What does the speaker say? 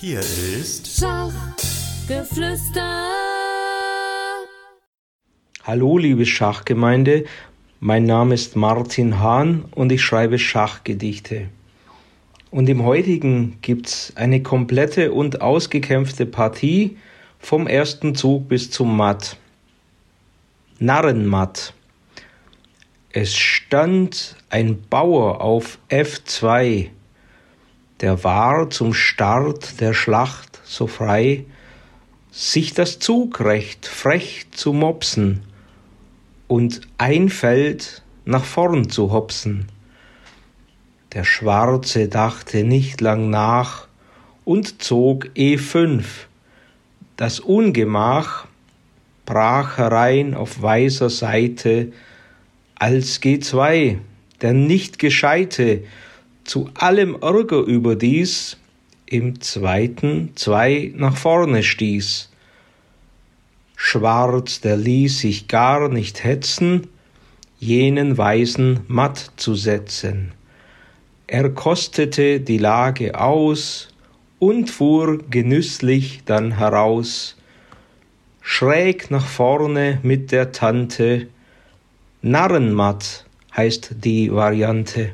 Hier ist Schachgeflüster. Hallo, liebe Schachgemeinde. Mein Name ist Martin Hahn und ich schreibe Schachgedichte. Und im heutigen gibt's eine komplette und ausgekämpfte Partie vom ersten Zug bis zum Matt. Narrenmatt. Es stand ein Bauer auf F2, der war zum Start der Schlacht so frei, sich das Zugrecht frech zu mopsen und ein Feld nach vorn zu hopsen. Der Schwarze dachte nicht lang nach und zog E5. Das Ungemach brach herein auf weißer Seite als G2, der nicht gescheite, zu allem Ärger überdies im zweiten zwei nach vorne stieß. Schwarz, der ließ sich gar nicht hetzen, jenen Weisen matt zu setzen. Er kostete die Lage aus und fuhr genüsslich dann heraus, schräg nach vorne mit der Tante, Narrenmatt heißt die Variante.